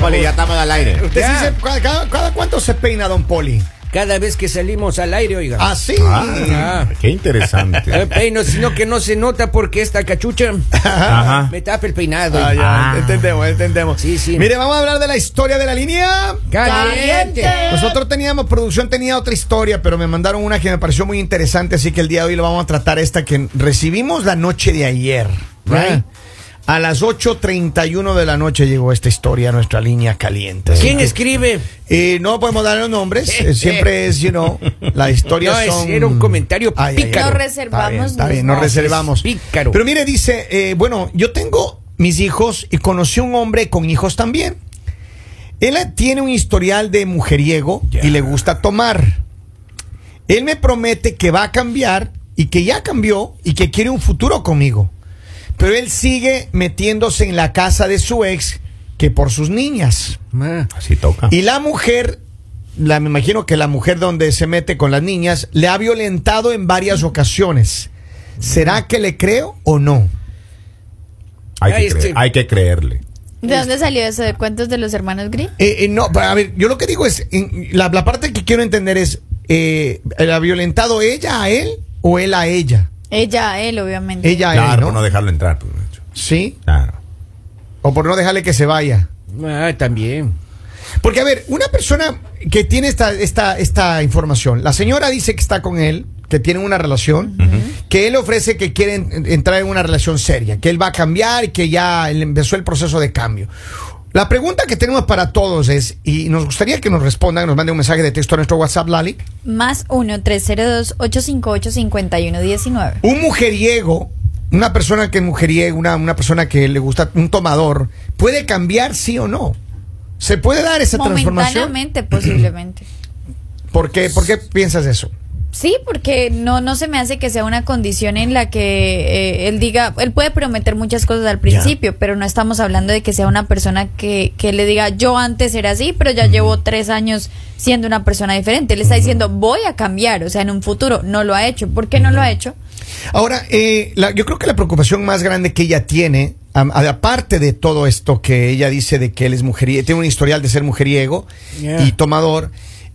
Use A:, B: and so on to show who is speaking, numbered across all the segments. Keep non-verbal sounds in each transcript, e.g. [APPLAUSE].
A: Poli, ya estamos al aire.
B: ¿Usted sí
C: Ya.
B: se- cada, cada- cuánto se peina, don Poli?
C: Cada vez que salimos al aire, oiga.
B: Ah, sí.
C: Ah.
A: qué interesante. [LAUGHS]
C: Eh, peino, sino que no se nota porque esta cachucha
A: Ajá.
C: me tapa el peinado.
B: Ah, ya,
A: Ah.
B: entendemos, entendemos.
C: Sí, sí.
B: Mire, vamos a hablar de la historia de la línea.
C: Caliente.
B: Nosotros teníamos, producción tenía otra historia, pero me mandaron una que me pareció muy interesante, así que el día de hoy lo vamos a tratar esta que recibimos la noche de ayer. right? A las 8.31 de la noche llegó esta historia a nuestra línea caliente.
C: ¿Quién escribe?
B: eh, no podemos dar los nombres, eh, siempre es, you know, la historia [LAUGHS]
C: No, es-
B: son...
C: era un comentario
B: Ay, ay, ay.
C: pícaro.
D: Nos reservamos
B: Está bien, está bien, nos reservamos.
C: Pícaro.
B: Pero mire, dice, eh, bueno, yo tengo mis hijos y conocí un hombre con hijos también. Él tiene un historial de mujeriego y le gusta tomar. Él me promete que va a cambiar y que ya cambió y que quiere un futuro conmigo. Pero él sigue metiéndose en la casa de su ex que por sus niñas.
C: Ah.
A: Así toca.
B: Y la mujer, la, me imagino que la mujer donde se mete con las niñas, le ha violentado en varias ocasiones. ¿Será que le creo o no?
A: Hay
C: Ay,
A: que, creer- hay que creerle.
D: ¿De dónde salió eso de cuentos de los hermanos Grimm?
B: Eh, eh, no, pero a ver, yo lo que digo es, en- la, la parte que quiero entender es, eh, ¿la ha violentado ella a él o él a ella?
D: Ella, él, obviamente.
B: Ella a él,
A: Claro,
B: ¿no?
A: por no dejarlo entrar. pues, Nacho.
B: Sí,
A: Claro.
B: o por no dejarle que se vaya.
C: Ah, también.
B: Porque, a ver, una persona que tiene esta, esta, esta información, la señora dice que está con él, que tienen una relación, que él ofrece que quiere en- entrar en una relación seria, que él va a cambiar y que ya empezó el proceso de cambio. La pregunta que tenemos para todos es, y nos gustaría que nos respondan, nos manden un mensaje de texto a nuestro WhatsApp, Lali.
D: Más 1-302-858-5119.
B: Un mujeriego, una persona que es mujeriego, una, una persona que le gusta, un tomador, ¿puede cambiar sí o no? ¿Se puede dar esa transformación?
D: Momentáneamente, posiblemente. [CLEARS THROAT]
B: ¿Por qué, ¿Por qué piensas eso?
D: Sí, porque no, no se me hace que sea una condición en la que eh, él diga, él puede prometer muchas cosas al principio, pero no estamos hablando de que sea una persona que, que le diga, yo antes era así, pero ya llevo tres años siendo una persona diferente. Él está diciendo, voy a cambiar, o sea, en un futuro no lo ha hecho. ¿Por qué no lo ha hecho?
B: Ahora, eh, la- yo creo que la preocupación más grande que ella tiene, aparte de todo esto que ella dice de que él es mujeriego, tiene un historial de ser mujeriego
C: Yeah.
B: y tomador,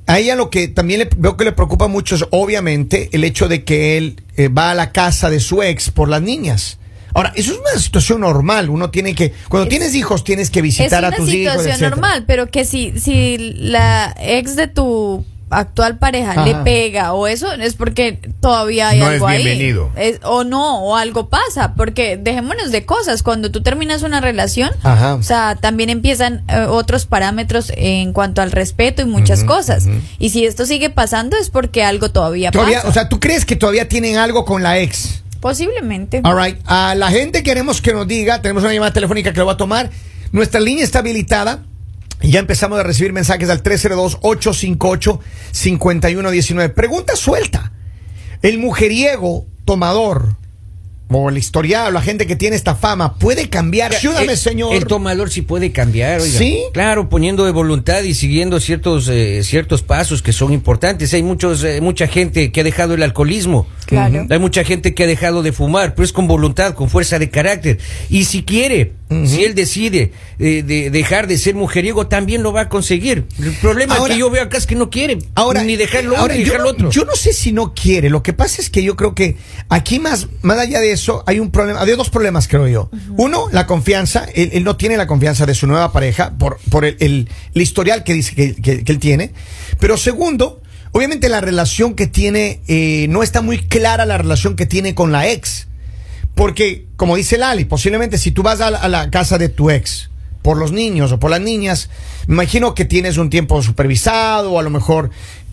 B: a ella lo que también le, veo que le preocupa mucho es obviamente el hecho de que él eh, va a la casa de su ex por las niñas. Ahora, eso es una situación normal, uno tiene que, cuando
D: Es-
B: tienes hijos tienes que
D: Es
B: visitar
D: una
B: a tus hijos.
D: situación
B: etcétera.
D: normal, pero que si, si la ex de tu actual pareja
B: Ajá.
D: le pega o eso es porque todavía hay
A: No
D: algo
A: es
D: ahí. Es- o no, o algo pasa, porque dejémonos de cosas. Cuando tú terminas una relación,
B: Ajá.
D: o sea, también empiezan eh, otros parámetros en cuanto al respeto y muchas cosas. Y si esto sigue pasando es porque algo todavía,
B: Todavía,
D: pasa.
B: o sea, ¿tú crees que todavía tienen algo con la ex?
D: Posiblemente.
B: All right. A la gente queremos que nos diga, tenemos una llamada telefónica que lo va a tomar. Nuestra línea está habilitada. Y ya empezamos a recibir mensajes al 302-858-5119. Pregunta suelta. El mujeriego tomador o el historial, la gente que tiene esta fama, puede cambiar. Ayúdame,
C: el,
B: señor.
C: El tomador sí puede cambiar, oiga.
B: ¿Sí?
C: Claro, poniendo de voluntad y siguiendo ciertos eh, ciertos pasos que son importantes. Hay muchos eh, mucha gente que ha dejado el alcoholismo.
D: Claro.
C: Hay mucha gente que ha dejado de fumar, pero es con voluntad, con fuerza de carácter. Y si quiere, si él decide eh, de dejar de ser mujeriego, también lo va a conseguir. El problema
B: Ahora-
C: que yo veo acá es que no quiere.
B: Ahora,
C: ni dejar lo uno
B: ahora,
C: ni
B: yo,
C: dejar lo otro.
B: yo no sé si no quiere. Lo que pasa es que yo creo que aquí más, más allá de eso hay un problema, hay dos problemas creo yo. Uno, la confianza. Él, él no tiene la confianza de su nueva pareja por, por el, el- el historial que dice que, que- que él tiene. Pero segundo, obviamente la relación que tiene eh, no está muy clara la relación que tiene con la ex. Porque, como dice Lali, posiblemente si tú vas a la, a la casa de tu ex por los niños o por las niñas, me imagino que tienes un tiempo supervisado o a lo mejor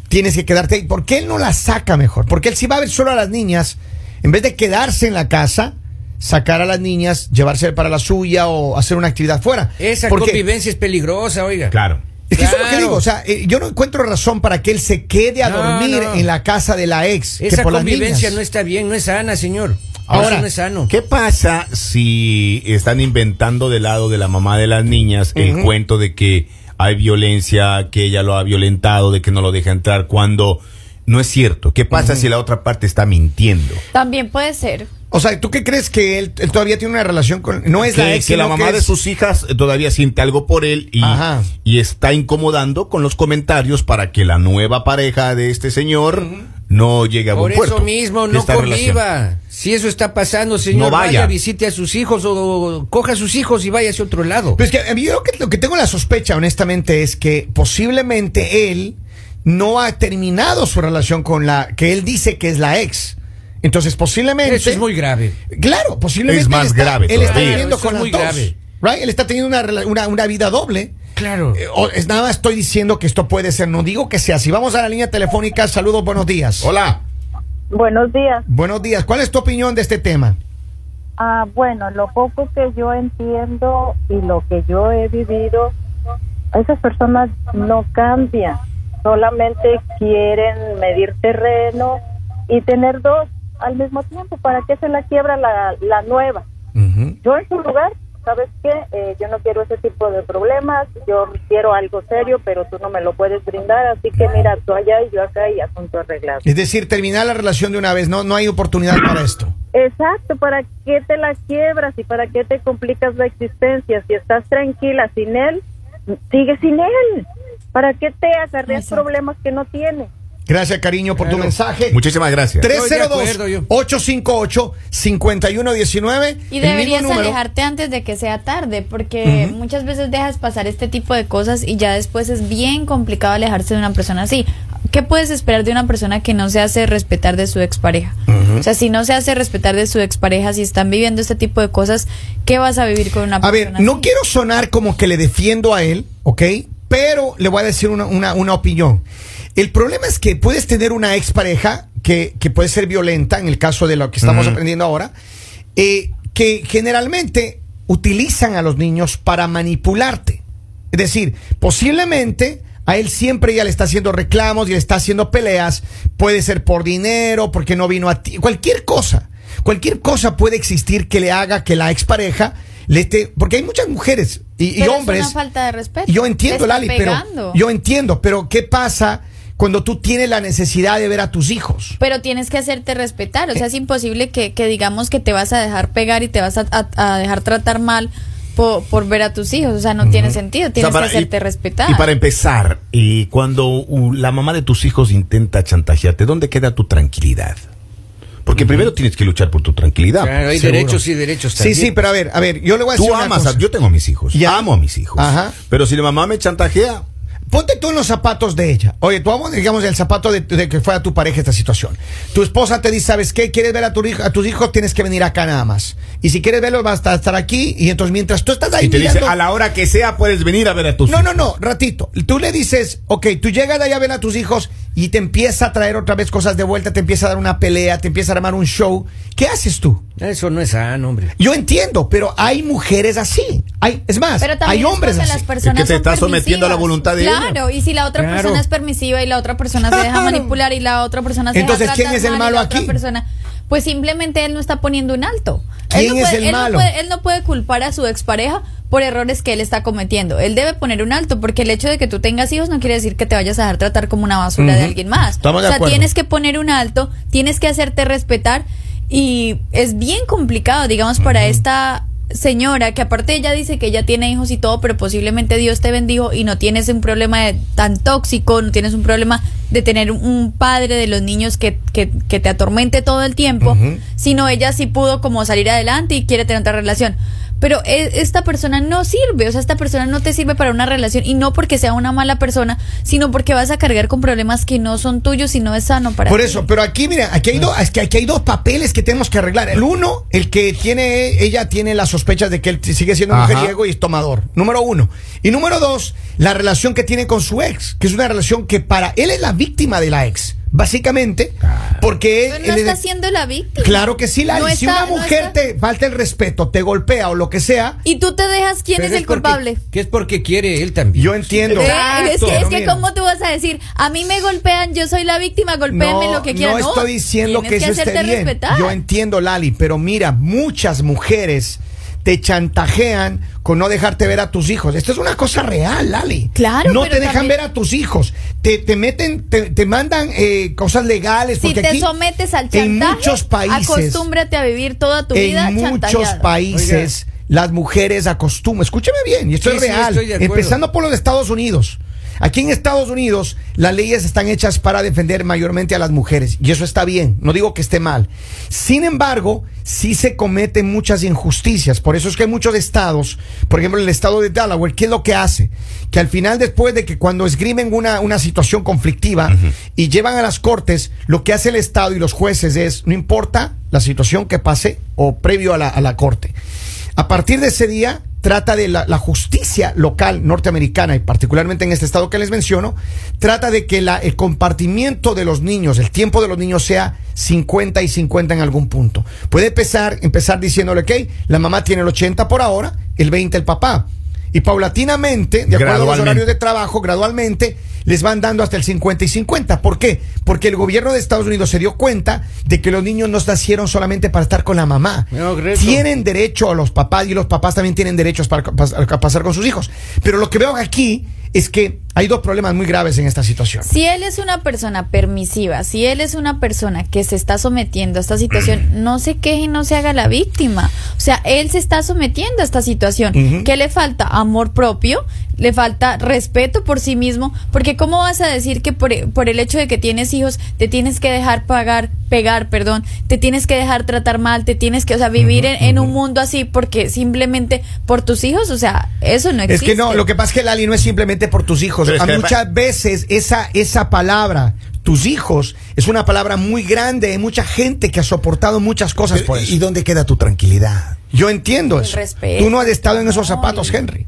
B: tienes que quedarte ahí. ¿Por qué él no la saca mejor? Porque él si va a ver solo a las niñas, en vez de quedarse en la casa, sacar a las niñas, llevarse para la suya o hacer una actividad fuera.
C: Esa
B: Porque-
C: convivencia es peligrosa, oiga.
A: Claro.
B: Es que eso es lo que digo, o sea, eh, yo no encuentro razón para que él se quede a
C: No,
B: dormir
C: no.
B: en la casa de la ex. que
C: Esa
B: por las
C: convivencia
B: niñas.
C: no está bien, no es sana, señor.
B: Ahora,
C: Eso no es sano.
A: ¿Qué pasa si están inventando del lado de la mamá de las niñas el cuento de que hay violencia, que ella lo ha violentado, de que no lo deja entrar cuando no es cierto? ¿Qué pasa si la otra parte está mintiendo?
D: También puede ser.
B: O sea, ¿tú qué crees que él, él todavía tiene una relación con... No es
A: que,
B: la ex,
A: que la mamá
B: que
A: de sus hijas todavía siente algo por él y, está incomodando con los comentarios para que la nueva pareja de este señor no llegue a
C: Por
A: buen
C: eso
A: puerto.
C: mismo, no
A: relación.
C: conviva. Si eso está pasando, señor,
A: No vaya.
C: vaya, visite a sus hijos o, coja a sus hijos y vaya hacia otro lado.
B: Pues que yo que lo que tengo la sospecha, honestamente, es que posiblemente él no ha terminado su relación con la que él dice que es la ex. Entonces, posiblemente.
C: Eso es muy grave.
B: Claro, posiblemente.
A: Es más
B: él está-
A: grave
B: Él está viviendo con
C: es muy
B: dos,
C: grave.
B: right? Él está teniendo una, una vida doble.
C: Claro.
B: Eh, o- es nada más estoy diciendo que esto puede ser. No digo que sea así. Vamos a la línea telefónica. Saludos, buenos días.
A: Hola.
E: Buenos días.
B: Buenos días. ¿Cuál es tu opinión de este tema?
E: Ah, bueno, lo poco que yo entiendo y lo que yo he vivido, esas personas no cambian, solamente quieren medir terreno y tener dos al mismo tiempo. ¿Para qué se la quiebra la, la nueva? Yo en su lugar, ¿sabes qué? Eh, yo no quiero ese tipo de problemas, yo quiero algo serio, pero tú no me lo puedes brindar, así que mira, tú allá y yo acá y asunto arreglado.
B: Es decir, terminar la relación de una vez. No, no hay oportunidad para esto.
E: Exacto, ¿para qué te la quiebras y para qué te complicas la existencia? Si estás tranquila sin él, sigue sin él. ¿Para qué te acarreas
D: Exacto.
E: problemas que no tiene?
B: Gracias, cariño, por tu mensaje.
A: Muchísimas gracias.
C: Estoy de acuerdo, yo.
B: 302-858-5119.
D: Y deberías alejarte antes de que sea tarde, porque muchas veces dejas pasar este tipo de cosas y ya después es bien complicado alejarse de una persona así. ¿Qué puedes esperar de una persona que no se hace respetar de su expareja? O sea, si no se hace respetar de su expareja, si están viviendo este tipo de cosas, ¿qué vas a vivir con una
B: A
D: persona
B: ver, no
D: así?
B: quiero sonar como que le defiendo a él, ¿ok? Pero le voy a decir una, una- una opinión. El problema es que puedes tener una expareja que, que puede ser violenta, en el caso de lo que estamos aprendiendo ahora, eh, que generalmente utilizan a los niños para manipularte. Es decir, posiblemente a él siempre ya le está haciendo reclamos y le está haciendo peleas. Puede ser por dinero, porque no vino a ti, cualquier cosa. Cualquier cosa puede existir que le haga que la expareja le esté. Porque hay muchas mujeres y, hombres.
D: Es una falta de respeto.
B: Yo entiendo, Lali, pero. Yo entiendo, pero ¿qué pasa cuando tú tienes la necesidad de ver a tus hijos?
D: Pero tienes que hacerte respetar. O
B: Eh.
D: sea, es imposible que, que digamos que te vas a dejar pegar y te vas a, a- a dejar tratar mal por, por ver a tus hijos. O sea, no tiene sentido.
A: O
D: Tienes
A: sea, para-
D: que hacerte
A: y-
D: respetar.
A: Y para empezar, y cuando uh, la mamá de tus hijos intenta chantajearte, ¿dónde queda tu tranquilidad? Porque primero tienes que luchar por tu tranquilidad.
C: Claro, hay
B: Seguro.
C: derechos y derechos
B: Sí,
C: también.
B: sí, pero a ver, a ver, yo le voy a decir
A: Tú
B: una
A: amas,
B: cosa.
A: a- yo tengo a mis hijos,
B: Ya.
A: amo a mis hijos.
B: Ajá.
A: Pero si la mamá me chantajea,
B: Ponte tú en los zapatos de ella. Oye, tú vamos, digamos, el zapato de, de que fue a tu pareja esta situación. Tu esposa te dice, ¿sabes qué? ¿Quieres ver a, tu hijo, a tus hijos? Tienes que venir acá nada más. Y si quieres verlos, vas a estar aquí. Y entonces, mientras tú estás ahí
A: y te dice, a la hora que sea puedes venir a ver a tus
B: No,
A: hijos.
B: no, no, ratito. Tú le dices, ok, tú llegas de allá a ver a tus hijos y te empieza a traer otra vez cosas de vuelta, te empieza a dar una pelea, te empieza a armar un show. ¿Qué haces tú?
C: Eso no es sano, hombre.
B: Yo entiendo, pero hay mujeres así. Hay, es más,
D: Pero
B: hay
D: es
B: hombres así.
D: las personas
A: Es que te estás sometiendo a la voluntad de ella.
D: Claro, y si la otra
C: Claro.
D: persona es permisiva y la otra persona se deja
B: Claro. [LAUGHS]
D: manipular y la otra persona se
B: Entonces,
D: deja
B: ¿quién es el malo aquí?
D: persona, pues simplemente él no está poniendo un alto.
B: ¿Quién
D: él no
B: es
D: puede,
B: el
D: él no puede- él no puede culpar a su expareja por errores que él está cometiendo. Él debe poner un alto porque el hecho de que tú tengas hijos no quiere decir que te vayas a dejar tratar como una basura de alguien más.
B: Estamos
D: o sea,
B: acuerdo.
D: tienes que poner un alto, tienes que hacerte respetar y es bien complicado, digamos, para esta señora que aparte ella dice que ella tiene hijos y todo, pero posiblemente Dios te bendijo y no tienes un problema de- tan tóxico, no tienes un problema de tener un- padre de los niños que, que, que te atormente todo el tiempo, sino ella sí pudo como salir adelante y quiere tener otra relación. Pero e- esta persona no sirve, o sea, esta persona no te sirve para una relación y no porque sea una mala persona, sino porque vas a cargar con problemas que no son tuyos y no es sano para
B: Por
D: ti.
B: eso, pero aquí, mira, aquí hay, dos, es que aquí hay dos papeles que tenemos que arreglar. El uno, el que tiene, ella tiene las sospechas de que él sigue siendo
A: Ajá.
B: mujeriego y es tomador. Número uno. Y número dos, la relación que tiene con su ex, que es una relación que para él es la víctima de la ex, básicamente, porque él,
D: no
B: él es
D: está siendo la víctima.
B: Claro que sí, Lali.
D: No
B: si
D: está-
B: una
D: no
B: mujer te falta el respeto, te golpea o lo que sea,
D: Y tú te dejas quién es el
C: porque-
D: culpable.
C: Que es porque quiere él también.
B: yo entiendo.
C: Exacto.
D: es que, es que. ¿cómo tú vas a decir? A mí me golpean, yo soy la víctima, golpéenme
B: No,
D: lo que quieran.
B: no estoy diciendo que
D: tienes
B: eso esté bien.
D: respetar.
B: Yo entiendo, Lali, pero mira, muchas mujeres te chantajean con no dejarte ver a tus hijos. Esto es una cosa real, Lali.
D: Claro,
B: No
D: pero
B: te dejan
D: también-
B: ver a tus hijos. Te, te meten, te, te mandan eh, cosas legales.
D: Si
B: porque
D: te
B: aquí,
D: sometes al chantaje,
B: en muchos países,
D: acostúmbrate a vivir toda tu vida
B: en muchos
D: chantajeado.
B: países, las mujeres acostumbran. Escúchame bien, y esto
C: Sí,
B: es
C: sí,
B: real.
C: estoy de acuerdo.
B: empezando por los Estados Unidos. Aquí en Estados Unidos las leyes están hechas para defender mayormente a las mujeres y eso está bien, no digo que esté mal. Sin embargo, sí se cometen muchas injusticias, por eso es que hay muchos estados, por ejemplo el estado de Delaware, ¿qué es lo que hace? Que al final después de que cuando esgrimen una, una situación conflictiva y llevan a las cortes, lo que hace el estado y los jueces es, no importa la situación que pase o previo a la, a la corte. A partir de ese día, trata de la, justicia local norteamericana y particularmente en este estado que les menciono, trata de que la, el compartimiento de los niños, el tiempo de los niños sea 50 y 50 en algún punto. Puede empezar, empezar diciéndole, ok, la mamá tiene el 80 por ahora, el 20 el papá. Y paulatinamente, de acuerdo a los horarios de trabajo, gradualmente les van dando hasta el 50 y 50. ¿Por qué? Porque el gobierno de Estados Unidos se dio cuenta de que los niños no nacieron solamente para estar con la mamá.
C: No.
B: Tienen derecho a los papás y los papás también tienen derechos para pas- a pasar con sus hijos. Pero lo que veo aquí es que hay dos problemas muy graves en esta situación.
D: Si él es una persona permisiva, si él es una persona que se está sometiendo a esta situación, no se queje y no se haga la víctima. O sea, él se está sometiendo a esta situación. ¿Qué le falta? Amor propio, le falta respeto por sí mismo, porque ¿cómo vas a decir que por, por el hecho de que tienes hijos te tienes que dejar pagar, pegar, perdón, te tienes que dejar tratar mal, te tienes que, o sea, vivir en, en un mundo así porque simplemente por tus hijos, o sea, eso no
B: Es
D: existe.
B: que no, lo que pasa es que Lali no es simplemente por tus hijos.
A: Es
B: A muchas veces esa, esa palabra, tus hijos, es una palabra muy grande. Hay mucha gente que ha soportado muchas cosas por eso.
A: ¿Y dónde queda tu tranquilidad?
B: Yo entiendo
D: El
B: eso.
D: respeto.
B: Tú no has estado en esos
D: No,
B: zapatos,
D: y-
B: Henry.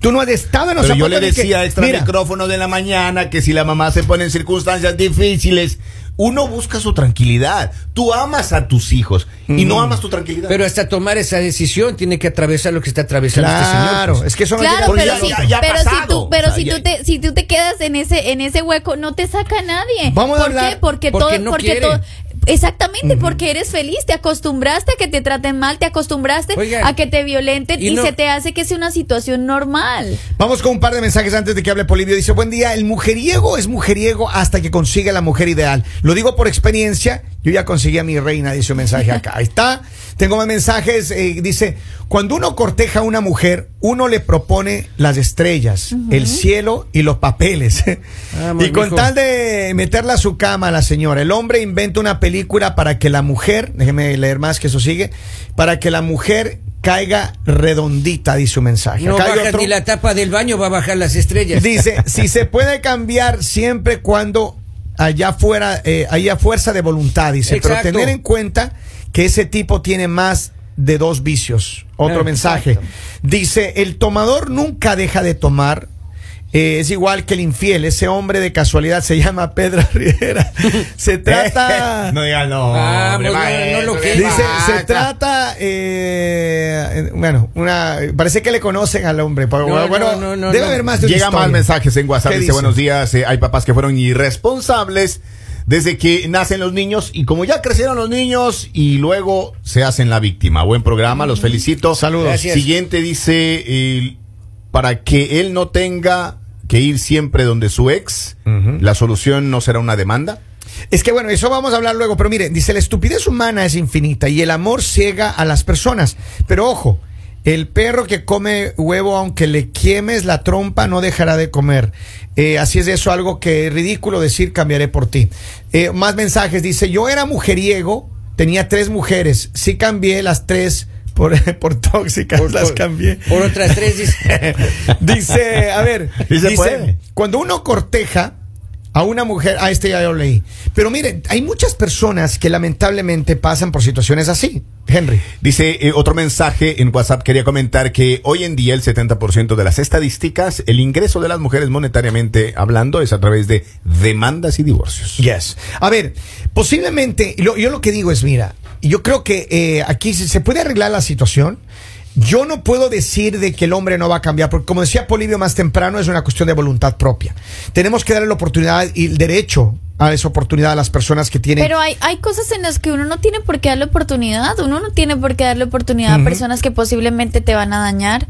B: Tú no has estado en los
A: Pero yo le
B: de que-
A: decía extra
B: Mira,
A: micrófono de la mañana que si la mamá se pone en circunstancias difíciles, uno busca su tranquilidad. Tú amas a tus hijos y no amas tu tranquilidad.
C: Pero hasta tomar esa decisión tiene que atravesar lo que está atravesando este señor.
B: Claro,
C: pues.
B: es que eso
D: Claro, pero,
A: ya-
D: si,
A: ya- ya ha
D: pero si tú, pero
A: O sea,
D: si tú te, si tú te quedas en ese, en ese hueco, no te saca nadie.
B: Vamos a
D: ¿Por
B: hablar-
D: qué? Porque,
C: porque
D: todo,
C: no
D: porque
C: quiere.
D: todo, exactamente, porque eres feliz, te acostumbraste a que te traten mal, te acostumbraste
C: Oigan,
D: a que te violenten
C: y
D: y,
C: no-
D: se te hace que sea una situación normal.
B: Vamos con un par de mensajes antes de que hable Polivio. Dice, buen día, el mujeriego es mujeriego hasta que consiga la mujer ideal. Lo digo por experiencia, yo ya conseguí a mi reina, dice un mensaje acá. Ahí está. Tengo más mensajes. eh, dice, cuando uno corteja a una mujer, uno le propone las estrellas, el cielo y los papeles.
C: Vamos, [LAUGHS]
B: y con tal de meterla a su cama la señora, el hombre inventa una película para que la mujer, déjeme leer más que eso sigue, para que la mujer caiga redondita, dice un mensaje.
C: No
B: Acá
C: baja
B: otro.
C: ni la tapa del baño, va a bajar las estrellas.
B: Dice, si se [LAUGHS] puede cambiar siempre cuando allá fuera, eh, haya fuerza de voluntad, dice,
C: Exacto.
B: pero tener en cuenta que ese tipo tiene más de dos vicios. Otro mensaje. Dice, el tomador nunca deja de tomar. Eh, es igual que el infiel, ese hombre de casualidad se llama Pedro [LAUGHS] Rivera. Se trata... [LAUGHS]
A: no diga no.
C: Ah,
A: hombre,
C: pues no,
A: maestro,
C: no lo que-
A: ¿qué
B: Dice, se trata, eh, eh, bueno, una, parece que le conocen al hombre, pero
C: No,
B: bueno,
C: no, no, no,
B: debe
C: no.
B: haber más de
A: Llega más mensajes en WhatsApp.
B: ¿Qué
A: Dice,
B: dice?
A: buenos días. eh, hay papás que fueron irresponsables desde que nacen los niños y como ya crecieron los niños y luego se hacen la víctima. Buen programa, los felicito.
B: Saludos.
C: Gracias.
A: Siguiente dice, eh, para que él no tenga que ir siempre donde su ex, la solución no será una demanda.
B: Es que bueno, eso vamos a hablar luego, pero mire, dice, la estupidez humana es infinita y el amor ciega a las personas. Pero ojo, el perro que come huevo, aunque le quemes la trompa, no dejará de comer. Eh, así es eso, algo que es ridículo decir, cambiaré por ti. Eh, más mensajes, dice, yo era mujeriego, tenía tres mujeres, sí cambié las tres por, [LAUGHS] por tóxicas,
C: Por-
B: las cambié.
C: Por otras tres dice. [LAUGHS]
B: dice, a ver, [LAUGHS] dice,
A: puede.
B: cuando uno corteja a una mujer, a este ya lo leí. Pero miren, hay muchas personas que lamentablemente pasan por situaciones así. Henry.
A: Dice eh, otro mensaje en WhatsApp, quería comentar que hoy en día el 70% de las estadísticas, el ingreso de las mujeres monetariamente hablando es a través de demandas y divorcios.
B: Yes. A ver, posiblemente, lo- yo lo que digo es, mira, yo creo que eh, aquí se, puede arreglar la situación yo no puedo decir de que el hombre no va a cambiar, porque como decía Polivio más temprano, es una cuestión de voluntad propia. Tenemos que darle la oportunidad y el derecho a esa oportunidad a las personas que tienen.
D: Pero hay, hay cosas en las que uno no tiene por qué darle oportunidad. Uno no tiene por qué darle oportunidad a personas que posiblemente te van a dañar.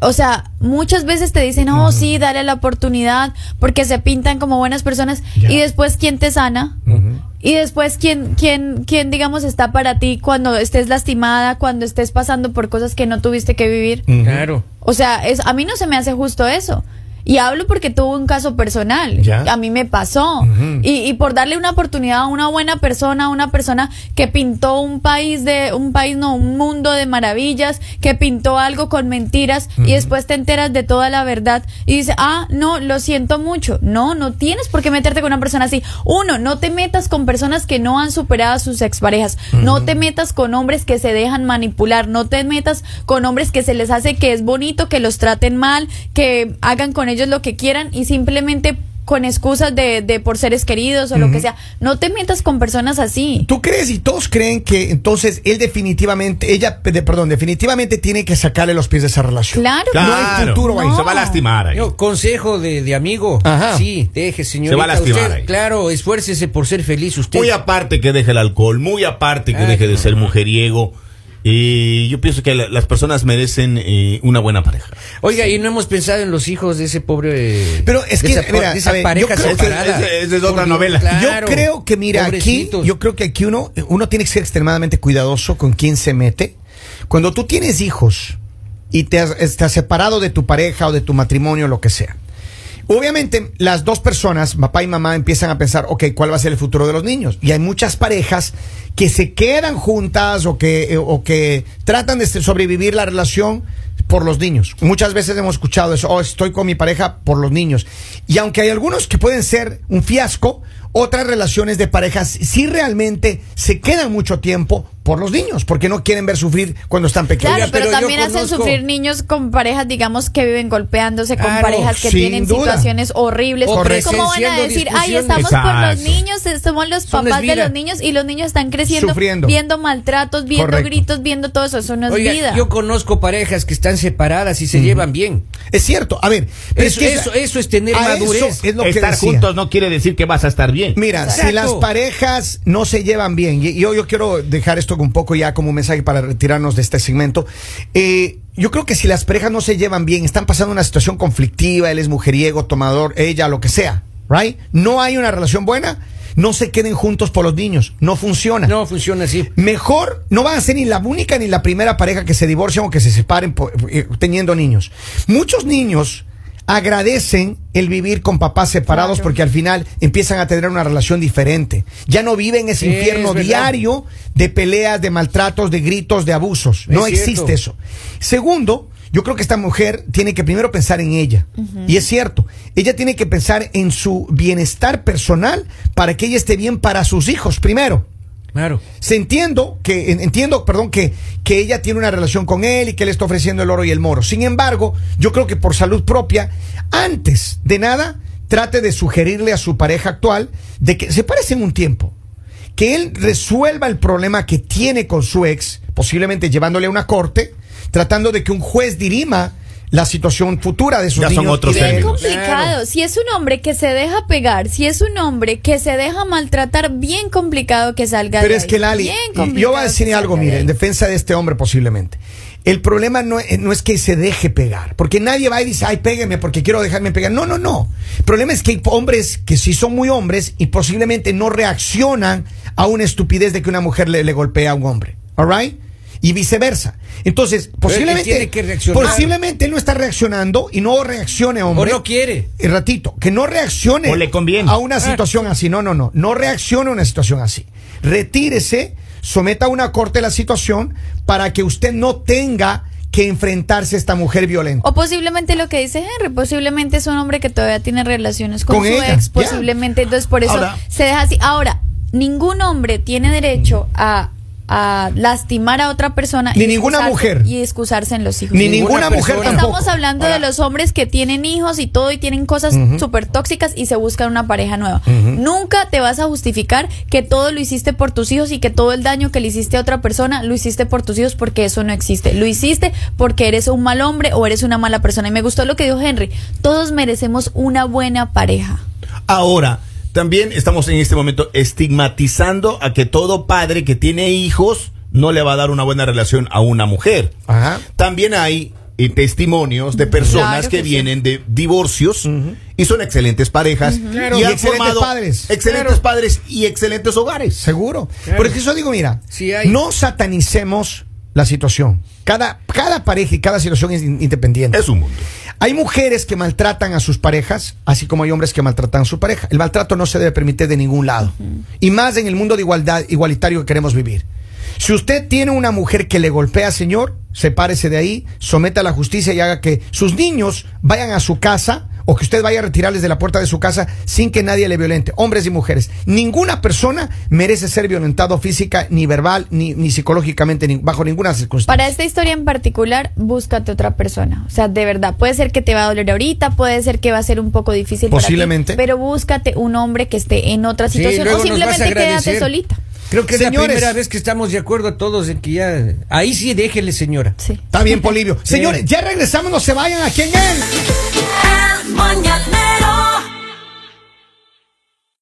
D: O sea, muchas veces te dicen, oh, sí, dale la oportunidad, porque se pintan como buenas personas. Y después, ¿quién te sana? Y después, ¿quién, quién, quién, digamos, está para ti cuando estés lastimada, cuando estés pasando por cosas que no tuviste que vivir?
C: Claro.
D: O sea, es, a mí no se me hace justo eso. Y hablo porque tuve un caso personal.
B: Ya.
D: A mí me pasó. y, y por darle una oportunidad a una buena persona, a una persona que pintó un país de, un país, no, un mundo de maravillas, que pintó algo con mentiras y después te enteras de toda la verdad y dices, ah, no, lo siento mucho. No, no tienes por qué meterte con una persona así. Uno, no te metas con personas que no han superado a sus exparejas. No te metas con hombres que se dejan manipular. No te metas con hombres que se les hace que es bonito, que los traten mal, que hagan con ellos lo que quieran y simplemente con excusas de, de por seres queridos o lo que sea. No te metas con personas así.
B: ¿Tú crees y todos creen que entonces él definitivamente, ella, de- perdón, definitivamente tiene que sacarle los pies de esa relación?
D: Claro.
B: No hay futuro ahí.
A: Se va a lastimar ahí.
C: Yo, consejo de, de amigo.
B: Ajá.
C: Sí, deje, señorita.
A: Se va a lastimar
C: usted,
A: ahí.
C: Claro, esfuércese por ser feliz usted.
A: Muy aparte que deje el alcohol, muy aparte que
C: Ah,
A: deje de
C: no.
A: ser mujeriego. Y yo pienso que la- las personas merecen eh, una buena pareja.
C: Oiga, y no hemos pensado en los hijos de ese pobre.
B: Pero es
C: de
B: que,
C: esa,
B: mira,
C: de esa
B: a ver,
C: pareja
B: yo creo que
C: separada.
A: esa- esa es otra novela.
C: claro.
B: Yo creo que, mira, aquí, yo creo que aquí uno, uno tiene que ser extremadamente cuidadoso con quién se mete. Cuando tú tienes hijos y te has, estás separado de tu pareja o de tu matrimonio, lo que sea. Obviamente, las dos personas, papá y mamá, empiezan a pensar, ok, ¿cuál va a ser el futuro de los niños? Y hay muchas parejas que se quedan juntas o que, eh, o que tratan de sobrevivir la relación por los niños. Muchas veces hemos escuchado eso, oh, estoy con mi pareja por los niños. Y aunque hay algunos que pueden ser un fiasco, otras relaciones de parejas sí realmente se quedan mucho tiempo por los niños, porque no quieren ver sufrir cuando están pequeños.
D: Claro, pero, también hacen
C: conozco-
D: sufrir niños con parejas, digamos, que viven golpeándose, con
C: Claro,
D: parejas que tienen
B: duda.
D: situaciones horribles.
C: O
D: ¿Cómo van a decir, ay, estamos por los
A: Exacto.
D: niños, somos los
C: Son
D: papás de los niños y los niños están creciendo,
B: Sufriendo.
D: viendo maltratos, viendo
B: Correcto.
D: gritos, viendo todo eso. Eso no es
C: Oiga,
D: vida.
C: yo conozco parejas que están separadas y se llevan bien.
B: Es cierto, a ver, pero
C: Eso-
B: es que
C: eso- eso es tener madurez.
B: eso es lo que
A: Estar
B: decía.
A: juntos no quiere decir que vas a estar bien.
B: Mira,
C: Exacto.
B: si las parejas no se llevan bien, y yo, yo quiero dejar esto un poco ya como un mensaje para retirarnos de este segmento. eh, yo creo que si las parejas no se llevan bien, están pasando una situación conflictiva, él es mujeriego, tomador, ella, lo que sea, ¿right? No hay una relación buena, no se queden juntos por los niños, no funciona.
C: No funciona así.
B: Mejor no van a ser ni la única ni la primera pareja que se divorcian o que se separen eh, teniendo niños. Muchos niños agradecen el vivir con papás separados
D: Claro.
B: porque al final empiezan a tener una relación diferente. Ya no viven ese
C: Sí,
B: infierno
C: es
B: diario de peleas, de maltratos, de gritos, de abusos.
C: Es
B: no
C: cierto.
B: existe eso. Segundo, yo creo que esta mujer tiene que primero pensar en ella. Y es cierto, ella tiene que pensar en su bienestar personal para que ella esté bien para sus hijos primero.
C: Claro.
B: Se entiendo que en- entiendo, perdón, que, que ella tiene una relación con él y que le está ofreciendo el oro y el moro. Sin embargo, yo creo que por salud propia, antes de nada, trate de sugerirle a su pareja actual de que se parecen un tiempo. Que él resuelva el problema que tiene con su ex, posiblemente llevándole a una corte, tratando de que un juez dirima la situación futura de sus
A: Ya son
B: niños.
A: otros
D: Bien
B: él.
A: términos.
D: complicado.
C: Claro.
D: Si es un hombre que se deja pegar, si es un hombre que se deja maltratar, bien complicado que salga
B: Pero
D: de
B: es
D: ahí.
B: que Lali, yo voy a decir algo,
D: de
B: mire,
D: ahí.
B: en defensa de este hombre posiblemente. El problema no, es- no es que se deje pegar, porque nadie va y dice, ay, pégueme porque quiero dejarme pegar. No, no, no. El problema es que hay hombres que sí son muy hombres y posiblemente no reaccionan a una estupidez de que una mujer le, le golpea a un hombre. ¿All right? Y viceversa. Entonces, posiblemente,
C: tiene que reaccionar.
B: posiblemente él no está reaccionando y no reaccione,
C: O
B: hombre.
C: no quiere.
B: El ratito, que no reaccione
A: O le conviene.
B: a una situación así. No, no, no. No reaccione a una situación así. Retírese, someta a una corte la situación para que usted no tenga que enfrentarse a esta mujer violenta.
D: O posiblemente lo que dice Henry, posiblemente es un hombre que todavía tiene relaciones con,
B: Con
D: su
B: ella,
D: ex, posiblemente, entonces por eso
A: Ahora-
D: se deja así. Ahora, ningún hombre tiene derecho a a lastimar a otra persona.
B: Ni
D: y
B: ninguna
D: excusarse-
B: mujer.
D: Y excusarse en los hijos.
B: Ni
C: Ninguna
B: ninguna mujer tampoco.
D: Estamos hablando de los hombres que tienen hijos y todo y tienen cosas súper tóxicas y se buscan una pareja nueva. Nunca te vas a justificar que todo lo hiciste por tus hijos y que todo el daño que le hiciste a otra persona lo hiciste por tus hijos porque eso no existe. Lo hiciste porque eres un mal hombre o eres una mala persona. Y me gustó lo que dijo Henry. Todos merecemos una buena pareja.
A: Ahora, también estamos en este momento estigmatizando a que todo padre que tiene hijos no le va a dar una buena relación a una mujer.
B: Ajá.
A: También hay eh, testimonios de personas
D: Claro
A: que,
D: que sí.
A: vienen de divorcios y son excelentes parejas
B: Claro.
A: y,
B: Y
A: han
B: excelentes
A: formado
B: padres.
A: excelentes
B: Claro.
A: padres y excelentes hogares.
B: Seguro.
C: Claro.
B: Por eso digo, mira,
C: Sí hay.
B: no satanicemos la situación. Cada, cada pareja y cada situación es in- independiente.
A: Es un mundo.
B: Hay mujeres que maltratan a sus parejas, así como hay hombres que maltratan a su pareja. El maltrato no se debe permitir de ningún lado. Y más en el mundo de igualdad igualitario que queremos vivir. Si usted tiene una mujer que le golpea, señor, sepárese de ahí, someta a la justicia y haga que sus niños vayan a su casa o que usted vaya a retirarles de la puerta de su casa sin que nadie le violente, hombres y mujeres. Ninguna persona merece ser violentado física, ni verbal, ni, ni psicológicamente, ni bajo ninguna circunstancia.
D: Para esta historia en particular, búscate otra persona. O sea, de verdad, puede ser que te va a doler ahorita, puede ser que va a ser un poco difícil
B: Posiblemente.
D: para ti, pero búscate un hombre que esté en otra
C: Sí,
D: situación
C: luego
D: o simplemente quédate solita.
C: Creo que es la primera vez que estamos de acuerdo a todos en que ya. Ahí sí, déjele, señora.
D: Sí.
B: Está bien, Polivio. Señores, ya regresamos, no se vayan aquí en el.
F: el mañanero.